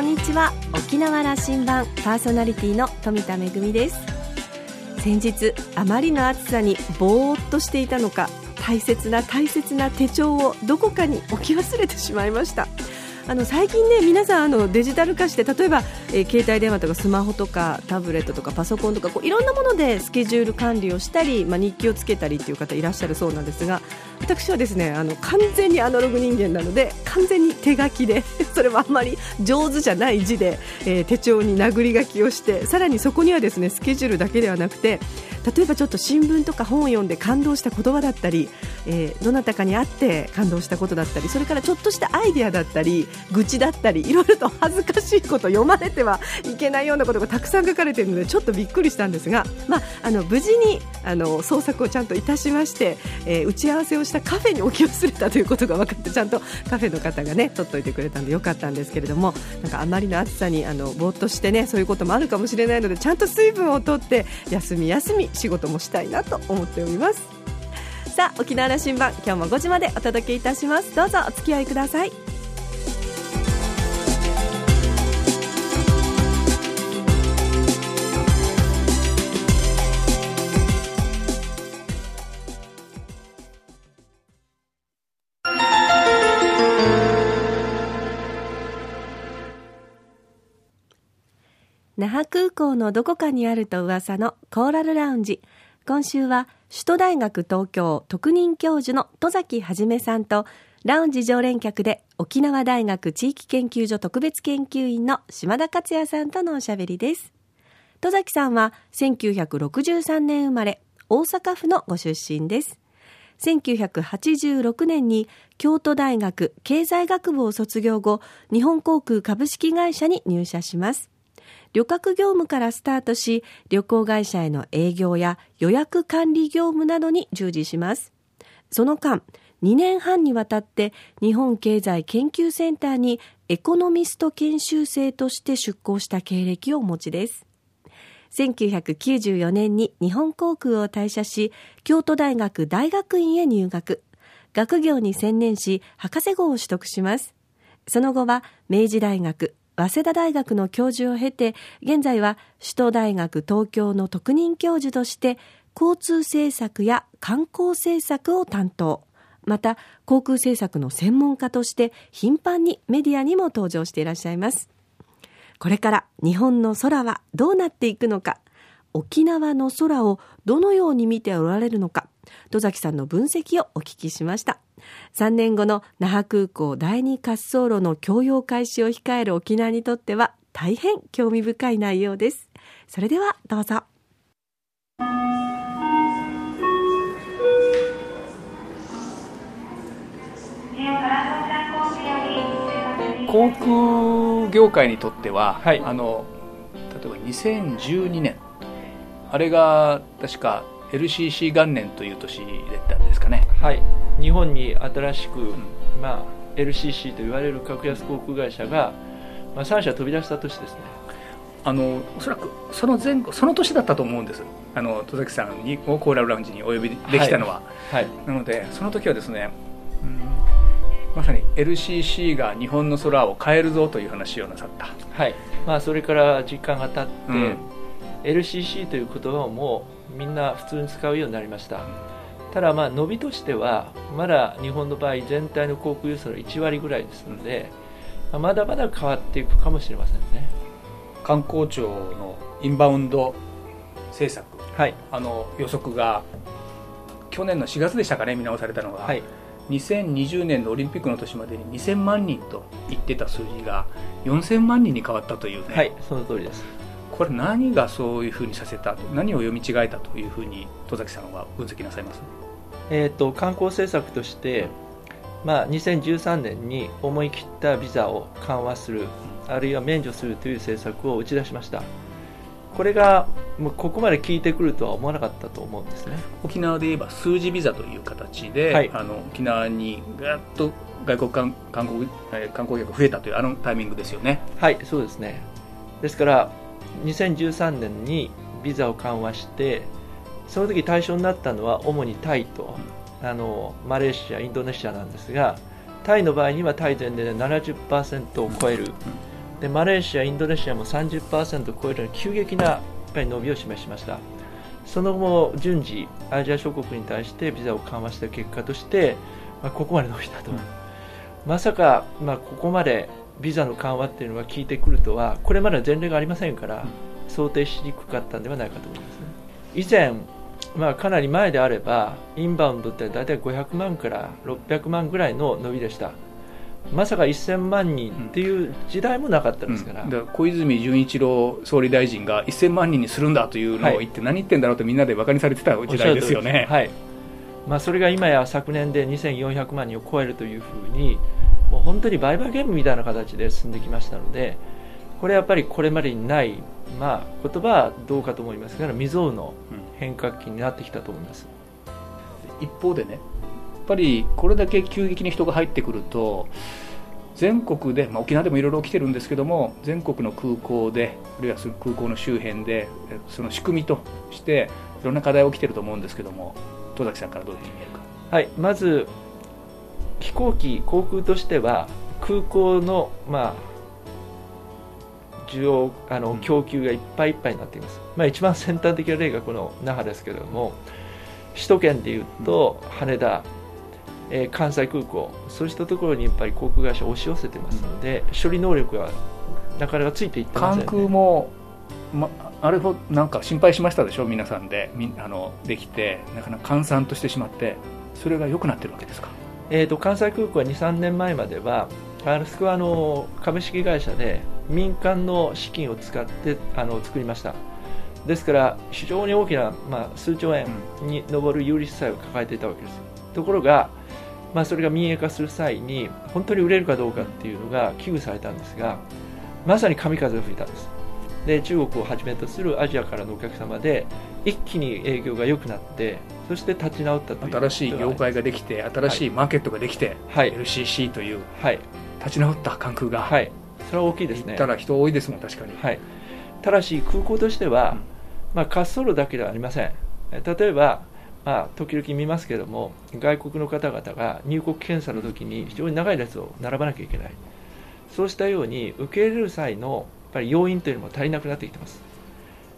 こんにちは。沖縄羅針盤パーソナリティの富田恵です。先日あまりの暑さにぼーっとしていたのか大切な大切な手帳をどこかに置き忘れてしまいました。あの最近ね皆さんあのデジタル化して例えば、えー、携帯電話とかスマホとかタブレットとかパソコンとかこういろんなものでスケジュール管理をしたり、まあ、日記をつけたりという方いらっしゃるそうなんですが私はですねあの完全にアナログ人間なので完全に手書きで それもあんまり上手じゃない字で、えー、手帳に殴り書きをしてさらにそこにはですねスケジュールだけではなくて例えばちょっと新聞とか本を読んで感動した言葉だったり、えー、どなたかに会って感動したことだったりそれからちょっとしたアイデアだったり愚痴だったりいろいろと恥ずかしいこと読まれてはいけないようなことがたくさん書かれているのでちょっとびっくりしたんですが、まあ、あの無事にあの創作をちゃんといたしまして、えー、打ち合わせをしたカフェに置き忘れたということが分かってちゃんとカフェの方がね取っておいてくれたんでよかったんですけれどもなんかあまりの暑さにあのぼーっとしてねそういうこともあるかもしれないのでちゃんと水分をとって休み休み仕事もしたいなと思っております。さあ沖縄羅針盤今日も5時までお届けいたします。どうぞお付き合いください。那覇空港のどこかにあると噂のコーラルラウンジ。今週は首都大学東京特任教授の戸崎はじめさんとラウンジ常連客で沖縄大学地域研究所特別研究員の島田克也さんとのおしゃべりです。戸崎さんは1963年生まれ大阪府のご出身です。1986年に京都大学経済学部を卒業後日本航空株式会社に入社します。旅客業務からスタートし、旅行会社への営業や予約管理業務などに従事します。その間、2年半にわたって日本経済研究センターにエコノミスト研修生として出向した経歴をお持ちです。1994年に日本航空を退社し、京都大学大学院へ入学。学業に専念し、博士号を取得します。その後は明治大学、早稲田大学の教授を経て、現在は首都大学東京の特任教授として、交通政策や観光政策を担当。また、航空政策の専門家として頻繁にメディアにも登場していらっしゃいます。これから日本の空はどうなっていくのか、沖縄の空をどのように見ておられるのか、戸崎さんの分析をお聞きしました。3年後の那覇空港第二滑走路の供用開始を控える沖縄にとっては大変興味深い内容です。それではどうぞ。航空業界にとっては、はい、あの例えば2012年あれが確か LCC 元年という年だったんですかね。はい。日本に新しく、うん、まあ、LCC と言われる格安航空会社が、まあ、3社飛び出した年ですね。あのおそらくその前後その年だったと思うんです。あの戸崎さんにコーラルラウンジにお呼びできたのは、はい、はい、なのでその時はですね、うん、まさに LCC が日本の空を変えるぞという話をなさった。はい。まあそれから時間が経って、うん、LCC という言葉をもうみんな普通に使うようになりました。ただまあ伸びとしてはまだ日本の場合全体の航空輸送の1割ぐらいですので、まだまだ変わっていくかもしれませんね。観光庁のインバウンド政策、はい、あの予測が去年の4月でしたかね見直されたのが、はい、2020年のオリンピックの年までに2000万人と言ってた数字が4000万人に変わったというね。はいその通りですこれ何がそういうふうにさせた何を読み違えたというふうに戸崎さんは分析なさいます？えーと、観光政策として、まあ、2013年に思い切ったビザを緩和する、あるいは免除するという政策を打ち出しました。これがもうここまで効いてくるとは思わなかったと思うんですね。沖縄で言えば数字ビザという形で、はい、あの沖縄にぐっと外国観観光観光客が増えたというあのタイミングですよね。はいそうですね。ですから2013年にビザを緩和してその時対象になったのは主にタイとあのマレーシアインドネシアなんですがタイの場合にはタイ全で70%を超える。でマレーシア、インドネシアも30%を超える急激なやっぱり伸びを示しました。その後も順次アジア諸国に対してビザを緩和した結果として、まあ、ここまで伸びたと、うん、まさか、まあ、ここまでビザの緩和っていうのが効いてくるとはこれまでは前例がありませんから、想定しにくかったんではないかと思いますね。以前まあ、かなり前であればインバウンドって大体500万から600万ぐらいの伸びでした。まさか1000万人っていう時代もなかったですから。うん。ら小泉純一郎総理大臣が1000万人にするんだというのを言って、何言ってんだろうとみんなで馬鹿にされてた時代ですよね。はい。まあ、それが今や昨年で2400万人を超えるというふうにもう本当に売買ゲームみたいな形で進んできましたのでこれやっぱりこれまでにない、まあ、言葉はどうかと思いますが未曾有の変革期になってきたと思います、一方でねぱりこれだけ急激に人が入ってくると全国で、まあ、沖縄でもいろいろ起きてるんですけども全国の空港であるいはその空港の周辺でその仕組みとしていろんな課題が起きてると思うんですけども戸崎さんからどういうふうに見えるか。はいまず飛行機、航空としては空港の、まあ、需要あの供給がいっぱいいっぱいになっています、まあ、一番先端的な例がこの那覇ですけれども首都圏でいうと羽田、えー、関西空港そうしたところにやっぱり航空会社押し寄せてますので、うん、処理能力がなかなかついていってません、ね、関空も、ま、あれほなんか心配しましたでしょ？皆さんでみあのできてなかなか閑散としてしまってそれが良くなってるわけですか、えーと、関西空港は23年前まではあそこはあの株式会社で民間の資金を使ってあの作りました。ですから非常に大きな、まあ、数兆円に上る有利負債を抱えていたわけです。ところがまあ、それが民営化する際に本当に売れるかどうかっていうのが危惧されたんですがまさに神風が吹いたんです。で中国をはじめとするアジアからのお客様で一気に営業が良くなってそして立ち直ったという新しい業界ができて新しいマーケットができて、はい、LCC という、はい、立ち直った関空が、はい、それは大きいですね。行ったら人多いですもん確かに、はい、ただし空港としては、うん、まあ、滑走路だけではありません。例えばまあ、時々見ますけれども外国の方々が入国検査の時に非常に長い列を並ばなきゃいけない。そうしたように受け入れる際のぱり要因というのも足りなくなってきてます、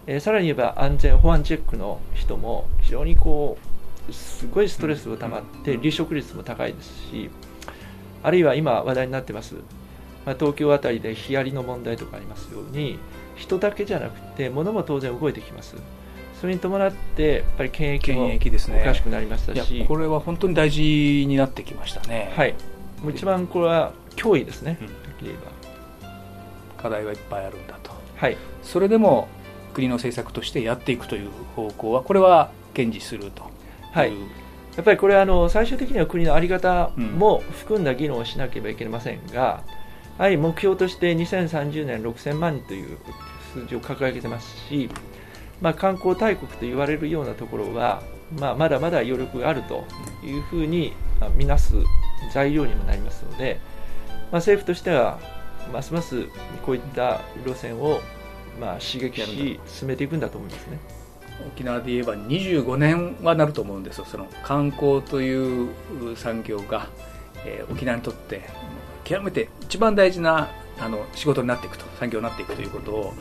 えー、さらに言えば安全保安チェックの人も非常にこうすごいストレスが溜まって離職率も高いですしあるいは今話題になってます、まあ、東京あたりでヒアリの問題とかありますように人だけじゃなくて物も当然動いてきます。それに伴ってやっぱり検疫もおかしくなりましたし、ね、これは本当に大事になってきましたね。はい。もう一番これは脅威ですね、うん、課題はいっぱいあるんだと。はい。それでも国の政策としてやっていくという方向はこれは堅持するとはい。やっぱりこれあの最終的には国の在り方も含んだ議論をしなければいけませんが、うん、はい目標として2030年6000万人という数字を掲げてますしまあ、観光大国と言われるようなところは、まあ、まだまだ余力があるというふうに見なす材料にもなりますので、まあ、政府としてはますますこういった路線をまあ刺激し進めていくんだと思いますね。沖縄で言えば25年はなると思うんですよ。その観光という産業が、えー、沖縄にとって極めて一番大事なあの仕事になっていくと産業になっていくということを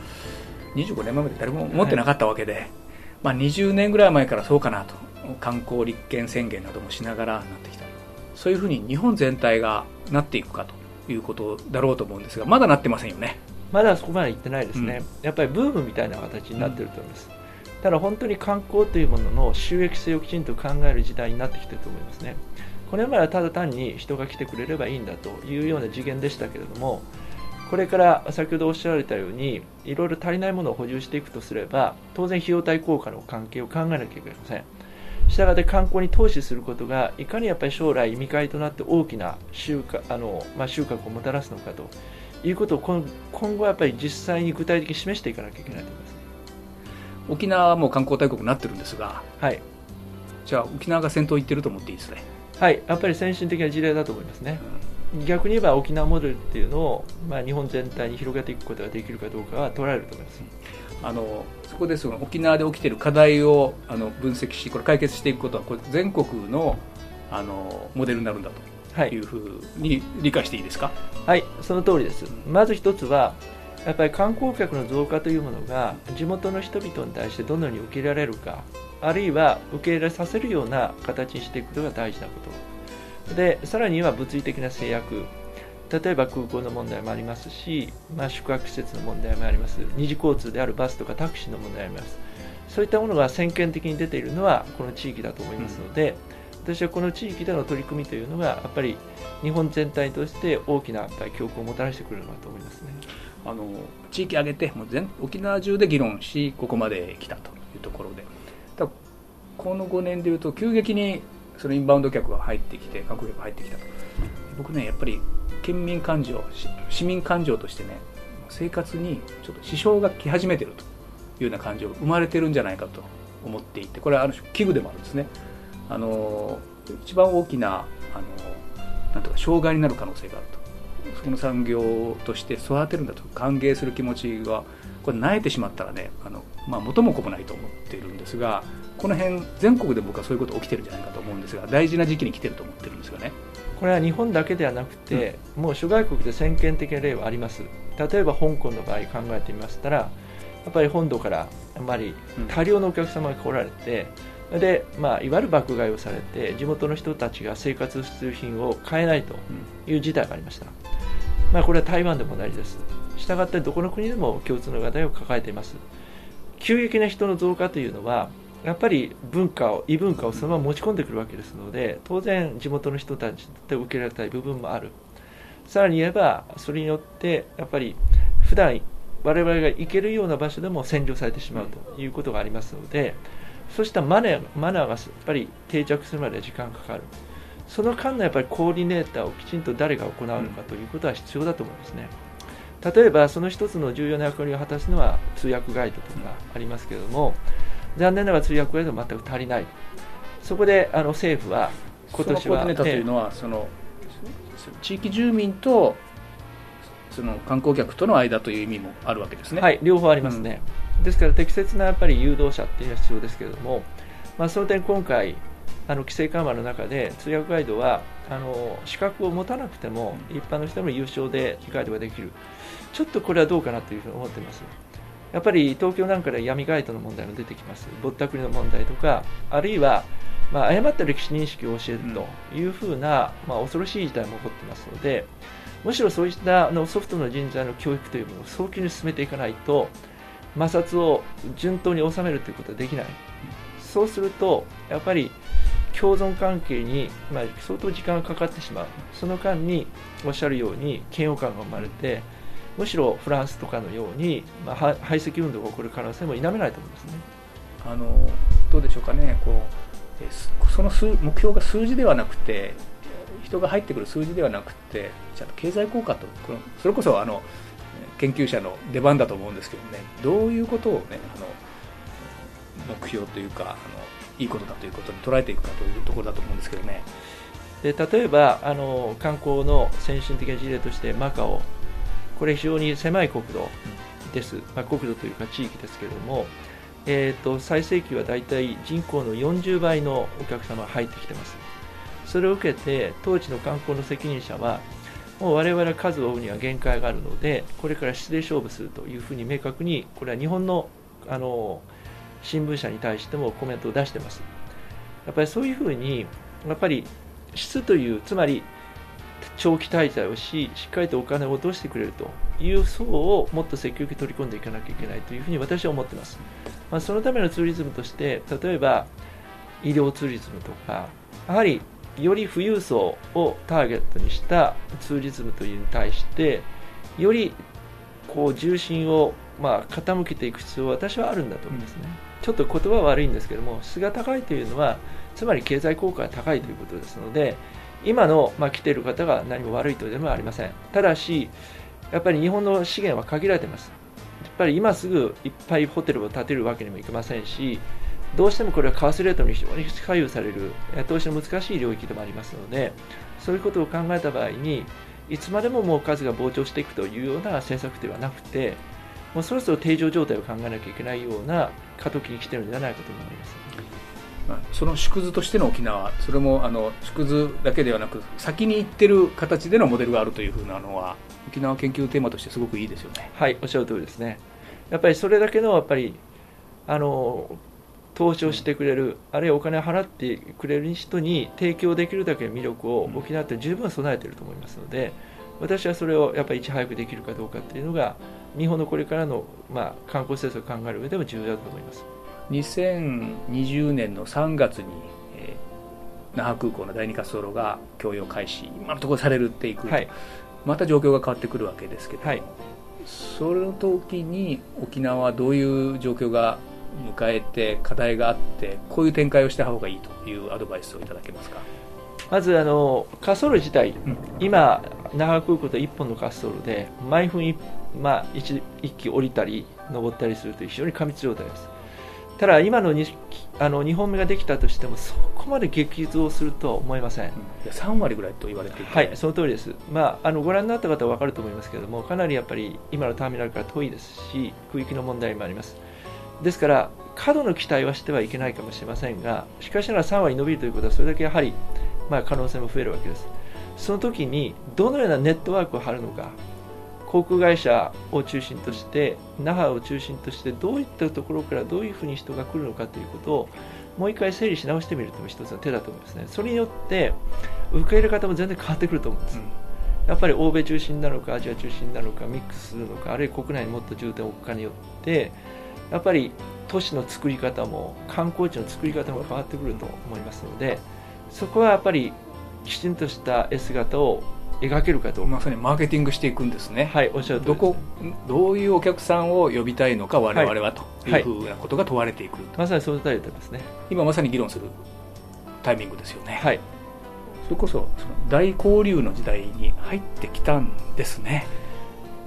25年前まで誰も思ってなかったわけで、はい、まあ、20年ぐらい前からそうかなと観光立憲宣言などもしながらなってきた。そういうふうに日本全体がなっていくかということだろうと思うんですがまだなってませんよね。まだそこまでいってないですね、うん、やっぱりブームみたいな形になってると思います、うん、ただ本当に観光というものの収益性をきちんと考える時代になってきてると思いますね。これまではただ単に人が来てくれればいいんだというような次元でしたけれどもこれから先ほどおっしゃられたようにいろいろ足りないものを補充していくとすれば当然費用対効果の関係を考えなきゃいけませんしたがって観光に投資することがいかにやっぱり将来見返りとなって大きな収穫あの、まあ、収穫をもたらすのかということを今今後はやっぱり実際に具体的に示していかなきゃいけないと思います。沖縄はもう観光大国になってるんですが、はい、じゃあ沖縄が先頭行ってると思っていいですね？はい。やっぱり先進的な事例だと思いますね、うん。逆に言えば沖縄モデルっていうのを、まあ、日本全体に広げていくことができるかどうかは問われると思います。あのそこでその沖縄で起きている課題をあの分析しこれ解決していくことはこれ全国のあのモデルになるんだと。いうふうに理解していいですか、はい、その通りです。まず一つはやっぱり観光客の増加というものが地元の人々に対してどのように受け入れられるかあるいは受け入れさせるような形にしていくことが大事なこと。でさらには物理的な制約例えば空港の問題もありますし、まあ、宿泊施設の問題もあります。二次交通であるバスとかタクシーの問題もあります。そういったものが先見的に出ているのはこの地域だと思いますので、うん、私はこの地域での取り組みというのがやっぱり日本全体として大きなやっぱり教訓をもたらしてくれるなと思いますね。あの地域挙げてもう全沖縄中で議論しここまで来たというところで。この5年でいうと急激にそのインバウンド客が入ってきて観光客が入ってきたと。僕ねやっぱり県民感情市民感情としてね生活にちょっと支障が来始めてるというような感情が生まれてるんじゃないかと思っていてこれはある種危惧でもあるんですね。あの一番大きなあのなんとか障害になる可能性があると。その産業として育てるんだと歓迎する気持ちがこれ慣れてしまったらねあの、まあ、元も子もないと思っているんですがこの辺全国で僕はそういうこと起きてるんじゃないかと思うんですが大事な時期に来てると思ってるんですよね。これは日本だけではなくて、うん、もう諸外国で先見的な例はあります。例えば香港の場合考えてみましたらやっぱり本土からあまり大量のお客様が来られて、うん、で、まあ、いわゆる爆買いをされて地元の人たちが生活必需品を買えないという事態がありました、まあ、これは台湾でも同じです。したがってどこの国でも共通の課題を抱えています。急激な人の増加というのはやっぱり文化を異文化をそのまま持ち込んでくるわけですので当然地元の人たちで受けられたい部分もある。さらに言えばそれによってやっぱり普段我々が行けるような場所でも占領されてしまうということがありますのでそうしたマナーマナーがやっぱり定着するまで時間がかかる。その間のやっぱりコーディネーターをきちんと誰が行うのかということは必要だと思いますね。例えばその一つの重要な役割を果たすのは通訳ガイドとかありますけれども、残念ながら通訳ガイドは全く足りない、そこであの政府は今年は。そというのは、その地域住民とその観光客との間という意味もあるわけですね。はい、両方ありますね。うん、ですから適切なやっぱり誘導者っていうのは必要ですけれども、まあ、その点今回あの規制緩和の中で通訳ガイドはあの資格を持たなくても一般の人も優勝でガイドができるちょっとこれはどうかなというふうに思っています。やっぱり東京なんかで闇ガイドの問題も出てきます、ぼったくりの問題とか、あるいは、まあ、誤った歴史認識を教えるというふうな、まあ、恐ろしい事態も起こっていますので、むしろそういったあのソフトの人材の教育というものを早急に進めていかないと、摩擦を順当に収めるということはできない、そうすると、やっぱり共存関係に、まあ、相当時間がかかってしまう、その間におっしゃるように嫌悪感が生まれて、むしろフランスとかのように、まあ、排斥運動が起こる可能性も否めないと思いますね。あのどうでしょうかねこうその数目標が数字ではなくて人が入ってくる数字ではなくてちゃんと経済効果とこのそれこそあの研究者の出番だと思うんですけどねどういうことをねあの目標というかあのいいことだということに捉えていくかというところだと思うんですけどね。で例えばあの観光の先進的な事例としてマカオこれ非常に狭い国土です、まあ、国土というか地域ですけれども、えーと、最盛期は大体人口の40倍のお客様が入ってきてます。それを受けて当時の観光の責任者はもう我々は数を追うには限界があるのでこれから質で勝負するというふうに明確にこれは日本のあの新聞社に対してもコメントを出してますやっぱりそういうふうにやっぱり質というつまり長期滞在をし、しっかりとお金を落としてくれるという層をもっと積極的に取り込んでいかなきゃいけないというふうに私は思っています。まあ、そのためのツーリズムとして、例えば医療ツーリズムとか、やはりより富裕層をターゲットにしたツーリズムというに対して、よりこう重心をまあ傾けていく必要は私はあるんだと思いますね。ちょっと言葉は悪いんですけども、質が高いというのは、つまり経済効果が高いということですので、今の、まあ、来ている方が何も悪いというのはありません。ただし、やっぱり日本の資源は限られています。やっぱり今すぐいっぱいホテルを建てるわけにもいきませんし、どうしてもこれは為替レートに非常に左右される投資の難しい領域でもありますので、そういうことを考えた場合に、いつまでももう数が膨張していくというような政策ではなくて、もうそろそろ定常状態を考えなきゃいけないような過渡期に来てるんじゃないかと思います。その縮図としての沖縄それもあの縮図だけではなく先に行ってる形でのモデルがあるというふうなのは沖縄研究テーマとしてすごくいいですよね。はいおっしゃる通りですね。やっぱりそれだけのやっぱりあの投資をしてくれる、あるいはお金を払ってくれる人に提供できるだけの魅力を沖縄って十分備えていると思いますので、私はそれをやっぱりいち早くできるかどうかっていうのが、日本のこれからの、まあ、観光政策を考える上でも重要だと思います2020年の3月に、えー、那覇空港の第二滑走路が供用開始、今のところされるっていく、はい、また状況が変わってくるわけですけど、はい、その時に沖縄はどういう状況が迎えて課題があってこういう展開をした方がいいというアドバイスをいただけますか？まずあの滑走路自体、うん、今、那覇空港と1本の滑走路で毎分 1, まあ、1, 1機降りたり登ったりすると非常に過密状態です。ただ、今の 2, あの2本目ができたとしてもそこまで激増するとは思いません、うん、3割ぐらいと言われていて。はいその通りです、まあ、あのご覧になった方は分かると思いますけれどもかなりやっぱり今のターミナルから遠いですし区域の問題もあります。ですから過度の期待はしてはいけないかもしれませんがしかしながら3割伸びるということはそれだけやはり、まあ、可能性も増えるわけです。その時にどのようなネットワークを張るのか航空会社を中心として那覇を中心としてどういったところからどういうふうに人が来るのかということをもう一回整理し直してみるというのも一つの手だと思いますね。それによって受け入れ方も全然変わってくると思うんです、うん。やっぱり欧米中心なのかアジア中心なのかミックスするのかあるいは国内にもっと重点を置くかによってやっぱり都市の作り方も観光地の作り方も変わってくると思いますのでそこはやっぱりきちんとした絵姿を描けるかとまさにマーケティングしていくんですね。はいおっしゃるどこどういうお客さんを呼びたいのか我々は、というふうなことが問われていく、はい、まさにそのタイプですね。今まさに議論するタイミングですよね。はい。それこそその大交流の時代に入ってきたんですね、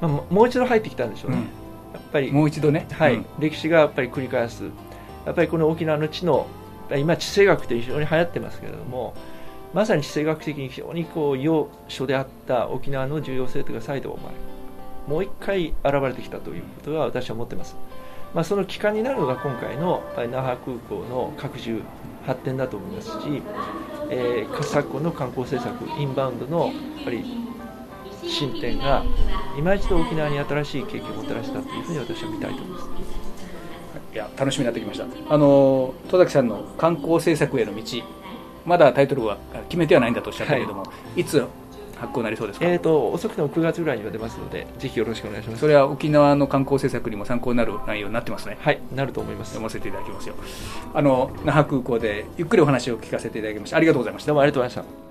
まあ、もう一度入ってきたんでしょうね、うん。やっぱりもう一度ね、はい、うん、歴史がやっぱり繰り返す。やっぱりこの沖縄の地の今地政学って非常に流行ってますけれどもまさに地政学的に非常にこう要所であった沖縄の重要性というか再度もう一回現れてきたということは私は思ってます、まあ、その期間になるのが今回の那覇空港の拡充発展だと思いますし、えー、昨今の観光政策インバウンドのやっぱり進展が今一度沖縄に新しい経験をもたらしたというふうに私は見たいと思います。いや楽しみになってきました。あの戸崎さんの観光政策への道まだタイトルは決めてはないんだとおっしゃったけれども、はい、いつ発行なりそうですか、えーと、遅くても9月ぐらいには出ますのでぜひよろしくお願いします。それは沖縄の観光政策にも参考になる内容になってますね。はいなると思います。読ませていただきますよ。あの那覇空港でゆっくりお話を聞かせていただきました。ありがとうございました。どうもありがとうございました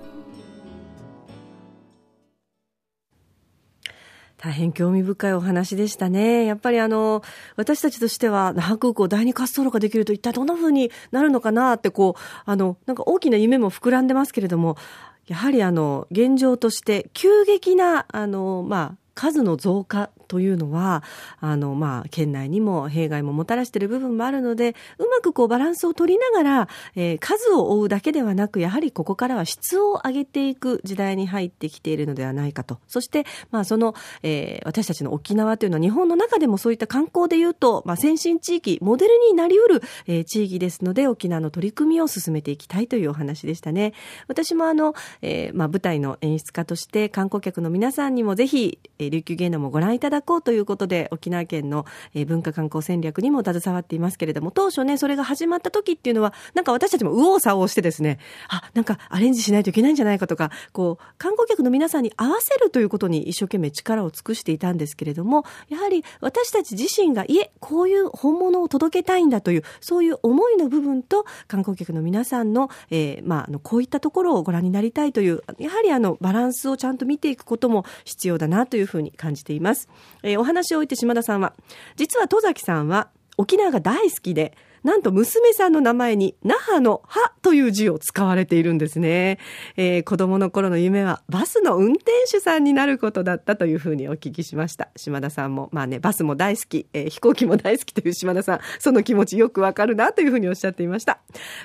大変興味深いお話でしたね。やっぱりあの、私たちとしては、那覇空港第二滑走路ができると一体どんな風になるのかなって、こう、あの、なんか大きな夢も膨らんでますけれども、やはりあの、現状として急激な、あの、まあ、数の増加というのは、あの、まあ、県内にも弊害ももたらしている部分もあるので、うまくこうバランスを取りながら、えー、数を追うだけではなく、やはりここからは質を上げていく時代に入ってきているのではないかと。そして、まあ、その、えー、私たちの沖縄というのは日本の中でもそういった観光で言うと、まあ、先進地域、モデルになりうる、えー、地域ですので、沖縄の取り組みを進めていきたいというお話でしたね。私もあの、えー、まあ、舞台の演出家として観光客の皆さんにもぜひ、えー、琉球芸能もご覧いただこうということで、沖縄県の、文化観光戦略にも携わっていますけれども、当初ね、それが始まった時っていうのは、なんか私たちも右往左往してですね、あ、なんかアレンジしないといけないんじゃないかとか、こう、観光客の皆さんに合わせるということに一生懸命力を尽くしていたんですけれども、やはり私たち自身が、いえ、こういう本物を届けたいんだという、そういう思いの部分と、観光客の皆さんの、えー、まあ、の、こういったところをご覧になりたいという、やはりあの、バランスをちゃんと見ていくことも必要だなというふうに感じています。えー、お話を置いて島田さんは、実は戸崎さんは沖縄が大好きで、なんと娘さんの名前に、那覇の歯という字を使われているんですね。えー、子供の頃の夢はバスの運転手さんになることだったというふうにお聞きしました。島田さんも、まあね、バスも大好き、えー、飛行機も大好きという島田さん、その気持ちよくわかるなというふうにおっしゃっていました。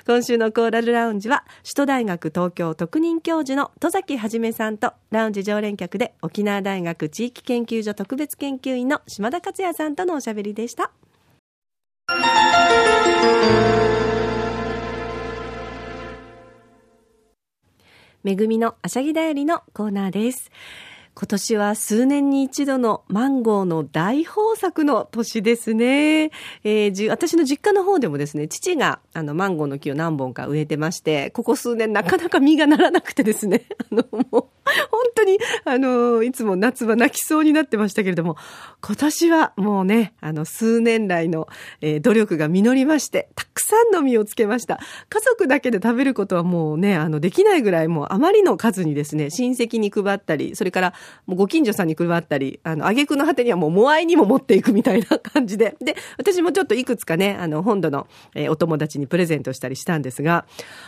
今週のコーラルラウンジは、首都大学東京特任教授の戸崎はじめさんと、ラウンジ常連客で沖縄大学地域研究所特別研究員の島田克也さんとのおしゃべりでした。めぐみのあしゃぎだよりのコーナーです。今年は数年に一度のマンゴーの大豊作の年ですね。えー、私の実家の方でもですね、父があのマンゴーの木を何本か植えてまして、ここ数年なかなか実がならなくてですね、あの、もう、本当に、あの、いつも夏は泣きそうになってましたけれども、今年はもうね、あの、数年来の、えー、努力が実りまして、たくさんの実をつけました。家族だけで食べることはもうね、あの、できないぐらいもうあまりの数にですね、親戚に配ったり、それからもうご近所さんに配ったり、あの、挙句の果てにはもう、モアイにも持っていくみたいな感じで。で、私もちょっといくつかね、あの、本土の、え、お友達にプレゼントしたりしたんですが、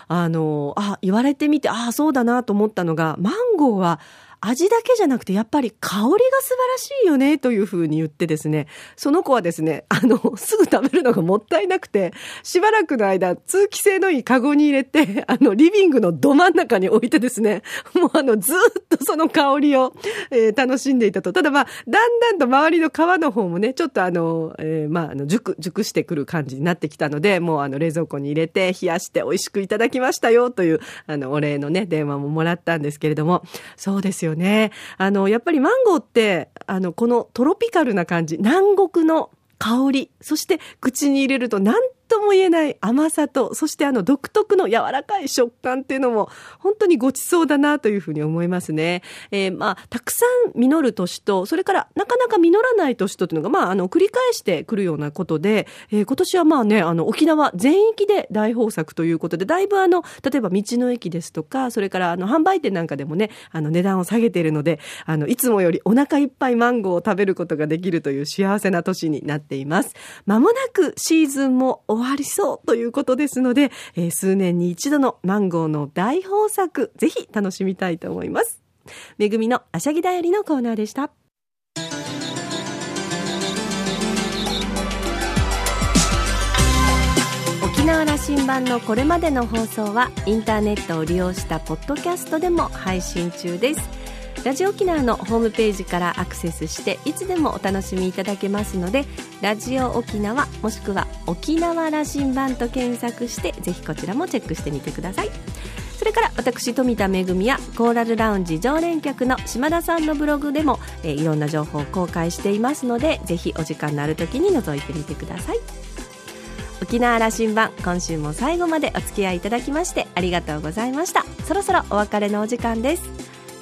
あの、あ、言われてみて、ああ、そうだなと思ったのが、マンゴーは、味だけじゃなくてやっぱり香りが素晴らしいよねというふうに言ってですね、その子はですね、あの、すぐ食べるのがもったいなくて、しばらくの間通気性のいいカゴに入れて、あの、リビングのど真ん中に置いてですね、もうあの、ずっとその香りを、えー、楽しんでいたと。ただまあ、だんだんと周りの皮の方もね、ちょっとあの、えー、まあ、あの、熟、熟してくる感じになってきたので、もうあの、冷蔵庫に入れて冷やして美味しくいただきましたよという、あの、お礼のね、電話ももらったんですけれども、そうですよね。あの、やっぱりマンゴーって、あの、このトロピカルな感じ、南国の香り、そして口に入れるとなんとも言えない甘さと、そしてあの独特の柔らかい食感っていうのも、本当にごちそうだなというふうに思いますね。えー、まあ、たくさん実る年と、それからなかなか実らない年とっていうのが、まあ、あの、繰り返してくるようなことで、えー、今年はまあね、あの、沖縄全域で大豊作ということで、だいぶあの、例えば道の駅ですとか、それからあの、販売店なんかでもね、あの、値段を下げているので、あの、いつもよりお腹いっぱいマンゴーを食べることができるという幸せな年になっています。まもなくシーズンも終わりそうということですので、えー、数年に一度のマンゴーの大豊作、ぜひ楽しみたいと思います。めぐみのあしゃぎだよりのコーナーでした。沖縄羅針盤のこれまでの放送はインターネットを利用したポッドキャストでも配信中です。ラジオ沖縄のホームページからアクセスしていつでもお楽しみいただけますのでラジオ沖縄もしくは沖縄羅針盤と検索してぜひこちらもチェックしてみてください。それから私富田恵やコーラルラウンジ常連客の島田さんのブログでも、えー、いろんな情報を公開していますのでぜひお時間のある時に覗いてみてください。沖縄羅針盤今週も最後までお付き合いいただきましてありがとうございました。そろそろお別れのお時間です。